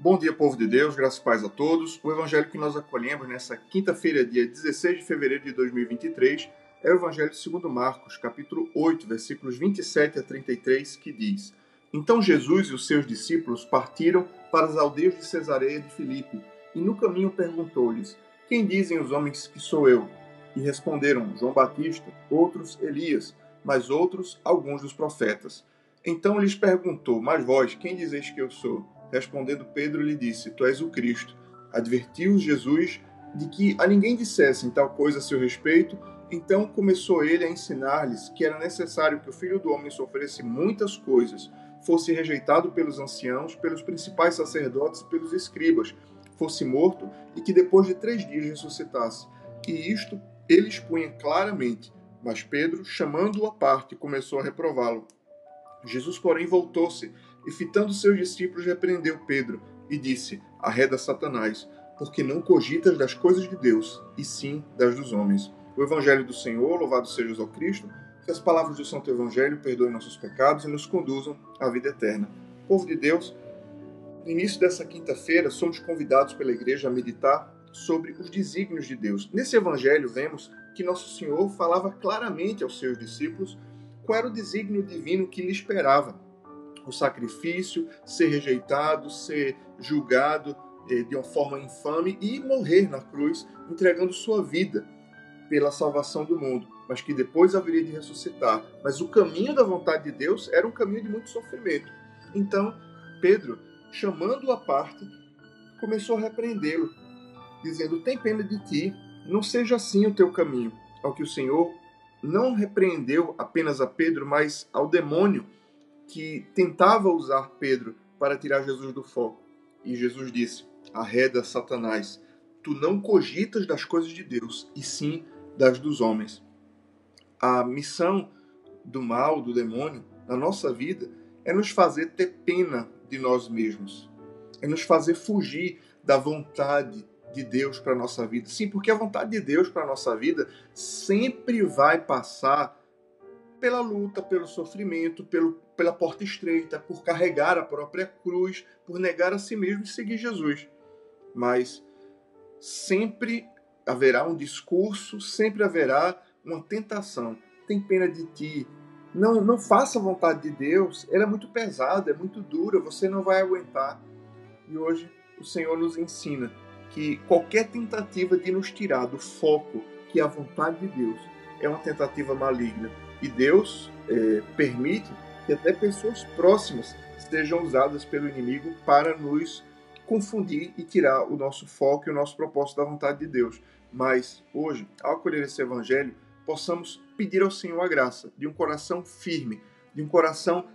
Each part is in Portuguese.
Bom dia, povo de Deus, graças e paz a todos. O evangelho que nós acolhemos nessa quinta-feira, dia 16 de fevereiro de 2023, é o evangelho segundo Marcos, capítulo 8, versículos 27 a 33, que diz: Então Jesus e os seus discípulos partiram para as aldeias de Cesareia de Filipe, e no caminho perguntou-lhes: Quem dizem os homens que sou eu? E responderam: João Batista, outros Elias, mas outros alguns dos profetas. Então lhes perguntou: Mas vós, quem dizeis que eu sou? Respondendo Pedro, lhe disse: Tu és o Cristo. Advertiu-os Jesus de que a ninguém dissessem tal coisa a seu respeito. Então começou ele a ensinar-lhes que era necessário que o filho do homem sofresse muitas coisas, fosse rejeitado pelos anciãos, pelos principais sacerdotes e pelos escribas, fosse morto e que depois de três dias ressuscitasse. E isto ele expunha claramente. Mas Pedro, chamando-o à parte, começou a reprová-lo. Jesus, porém, voltou-se e, fitando seus discípulos, repreendeu Pedro e disse: Arreda Satanás, porque não cogitas das coisas de Deus, e sim das dos homens. O Evangelho do Senhor, louvado seja o Cristo, que as palavras do Santo Evangelho perdoem nossos pecados e nos conduzam à vida eterna. Povo de Deus, no início dessa quinta-feira, somos convidados pela igreja a meditar sobre os desígnios de Deus. Nesse Evangelho, vemos que Nosso Senhor falava claramente aos seus discípulos qual era o desígnio divino que lhe esperava. O sacrifício, ser rejeitado, ser julgado eh, de uma forma infame e morrer na cruz, entregando sua vida pela salvação do mundo, mas que depois haveria de ressuscitar. Mas o caminho da vontade de Deus era um caminho de muito sofrimento. Então, Pedro, chamando-o à parte, começou a repreendê-lo, dizendo: Tem pena de ti, não seja assim o teu caminho. Ao que o Senhor não repreendeu apenas a Pedro, mas ao demônio que tentava usar Pedro para tirar Jesus do foco. E Jesus disse: Arreda, Satanás, tu não cogitas das coisas de Deus, e sim das dos homens. A missão do mal, do demônio, na nossa vida, é nos fazer ter pena de nós mesmos, é nos fazer fugir da vontade de Deus para a nossa vida. Sim, porque a vontade de Deus para a nossa vida sempre vai passar pela luta, pelo sofrimento, pelo, pela porta estreita, por carregar a própria cruz, por negar a si mesmo e seguir Jesus. Mas sempre haverá um discurso, sempre haverá uma tentação. Tem pena de ti. Não, não faça a vontade de Deus. Ela é muito pesada, é muito dura, você não vai aguentar. E hoje o Senhor nos ensina que qualquer tentativa de nos tirar do foco que é a vontade de Deus é uma tentativa maligna. E Deus é, permite que até pessoas próximas sejam usadas pelo inimigo para nos confundir e tirar o nosso foco e o nosso propósito da vontade de Deus. Mas hoje, ao acolher esse evangelho, possamos pedir ao Senhor a graça de um coração firme, de um coração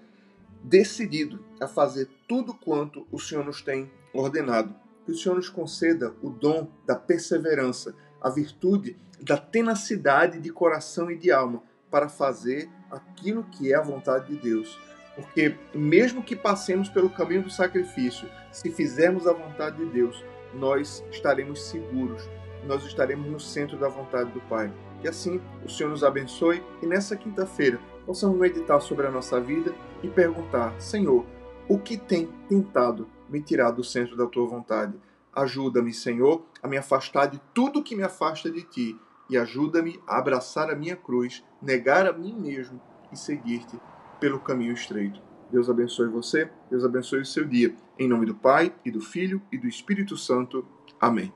decidido a fazer tudo quanto o Senhor nos tem ordenado que o Senhor nos conceda o dom da perseverança, a virtude da tenacidade de coração e de alma para fazer aquilo que é a vontade de Deus. Porque, mesmo que passemos pelo caminho do sacrifício, se fizermos a vontade de Deus, nós estaremos seguros, nós estaremos no centro da vontade do Pai. Que assim o Senhor nos abençoe e nessa quinta-feira possamos meditar sobre a nossa vida e perguntar: Senhor, o que tem tentado me tirar do centro da tua vontade. Ajuda-me, Senhor, a me afastar de tudo que me afasta de ti e ajuda-me a abraçar a minha cruz, negar a mim mesmo e seguir-te pelo caminho estreito. Deus abençoe você, Deus abençoe o seu dia. Em nome do Pai, e do Filho, e do Espírito Santo. Amém.